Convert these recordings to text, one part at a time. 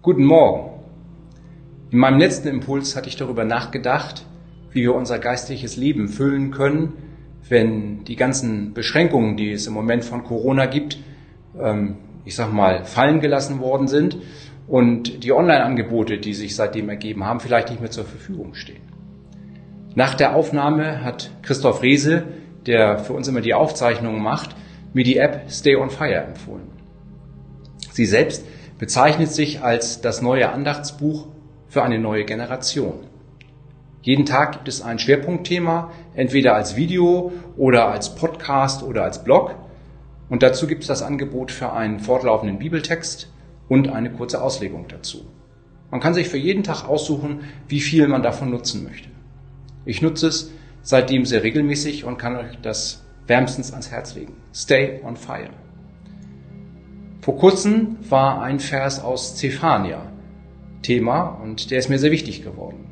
Guten Morgen. In meinem letzten Impuls hatte ich darüber nachgedacht, wie wir unser geistliches Leben füllen können, wenn die ganzen Beschränkungen, die es im Moment von Corona gibt, ähm, ich sag mal, fallen gelassen worden sind und die Online-Angebote, die sich seitdem ergeben haben, vielleicht nicht mehr zur Verfügung stehen. Nach der Aufnahme hat Christoph Rehse, der für uns immer die Aufzeichnungen macht, mir die App Stay on Fire empfohlen. Sie selbst bezeichnet sich als das neue Andachtsbuch für eine neue Generation. Jeden Tag gibt es ein Schwerpunktthema, entweder als Video oder als Podcast oder als Blog. Und dazu gibt es das Angebot für einen fortlaufenden Bibeltext und eine kurze Auslegung dazu. Man kann sich für jeden Tag aussuchen, wie viel man davon nutzen möchte. Ich nutze es seitdem sehr regelmäßig und kann euch das wärmstens ans Herz legen. Stay on fire. Vor kurzem war ein Vers aus Zephania Thema und der ist mir sehr wichtig geworden.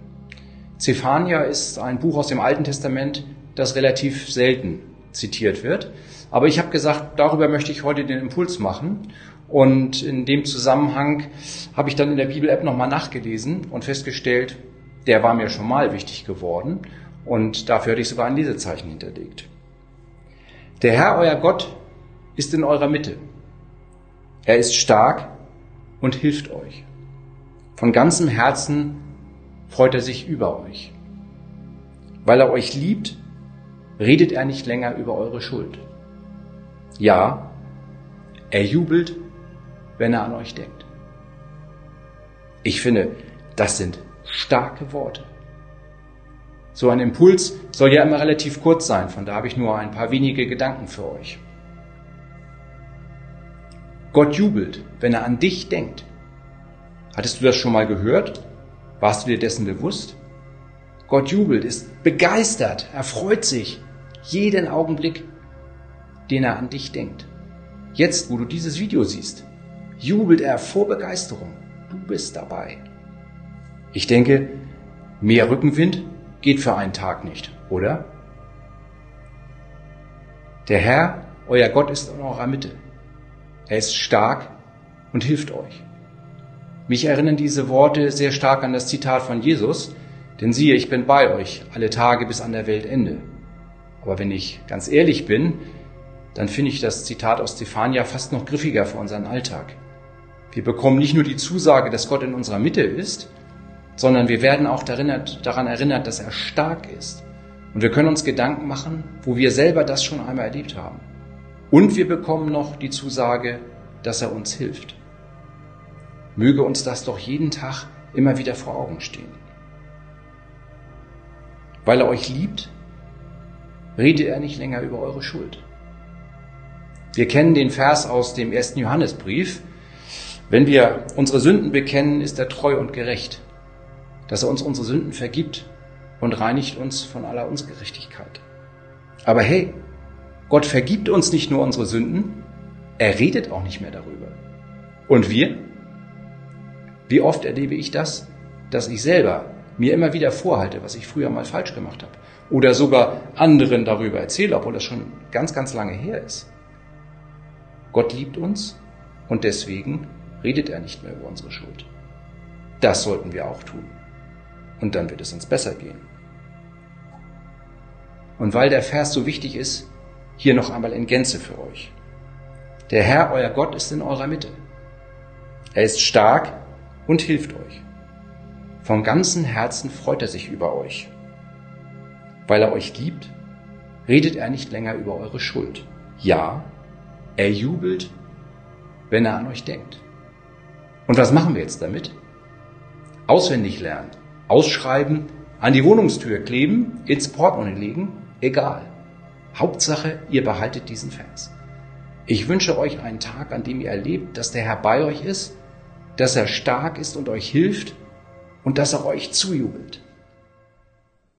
Zephania ist ein Buch aus dem Alten Testament, das relativ selten zitiert wird. Aber ich habe gesagt, darüber möchte ich heute den Impuls machen. Und in dem Zusammenhang habe ich dann in der Bibel-App nochmal nachgelesen und festgestellt, der war mir schon mal wichtig geworden. Und dafür hatte ich sogar ein Lesezeichen hinterlegt. Der Herr, euer Gott, ist in eurer Mitte. Er ist stark und hilft euch. Von ganzem Herzen freut er sich über euch. Weil er euch liebt, redet er nicht länger über eure Schuld. Ja, er jubelt, wenn er an euch denkt. Ich finde, das sind starke Worte. So ein Impuls soll ja immer relativ kurz sein, von da habe ich nur ein paar wenige Gedanken für euch. Gott jubelt, wenn er an dich denkt. Hattest du das schon mal gehört? Warst du dir dessen bewusst? Gott jubelt, ist begeistert, er freut sich jeden Augenblick, den er an dich denkt. Jetzt, wo du dieses Video siehst, jubelt er vor Begeisterung. Du bist dabei. Ich denke, mehr Rückenwind geht für einen Tag nicht, oder? Der Herr, euer Gott, ist in eurer Mitte. Er ist stark und hilft euch. Mich erinnern diese Worte sehr stark an das Zitat von Jesus, denn siehe, ich bin bei euch alle Tage bis an der Weltende. Aber wenn ich ganz ehrlich bin, dann finde ich das Zitat aus Stefania fast noch griffiger für unseren Alltag. Wir bekommen nicht nur die Zusage, dass Gott in unserer Mitte ist, sondern wir werden auch daran erinnert, dass er stark ist. Und wir können uns Gedanken machen, wo wir selber das schon einmal erlebt haben. Und wir bekommen noch die Zusage, dass er uns hilft. Möge uns das doch jeden Tag immer wieder vor Augen stehen. Weil er euch liebt, redet er nicht länger über eure Schuld. Wir kennen den Vers aus dem ersten Johannesbrief. Wenn wir unsere Sünden bekennen, ist er treu und gerecht, dass er uns unsere Sünden vergibt und reinigt uns von aller Ungerechtigkeit. Aber hey, Gott vergibt uns nicht nur unsere Sünden, er redet auch nicht mehr darüber. Und wir? Wie oft erlebe ich das, dass ich selber mir immer wieder vorhalte, was ich früher mal falsch gemacht habe. Oder sogar anderen darüber erzähle, obwohl das schon ganz, ganz lange her ist. Gott liebt uns und deswegen redet er nicht mehr über unsere Schuld. Das sollten wir auch tun. Und dann wird es uns besser gehen. Und weil der Vers so wichtig ist, hier noch einmal in Gänze für euch. Der Herr, euer Gott, ist in eurer Mitte. Er ist stark und hilft euch. Von ganzem Herzen freut er sich über euch. Weil er euch liebt, redet er nicht länger über eure Schuld. Ja, er jubelt, wenn er an euch denkt. Und was machen wir jetzt damit? Auswendig lernen, ausschreiben, an die Wohnungstür kleben, ins Portemonnaie legen, egal. Hauptsache, ihr behaltet diesen Vers. Ich wünsche euch einen Tag, an dem ihr erlebt, dass der Herr bei euch ist, dass er stark ist und euch hilft und dass er euch zujubelt.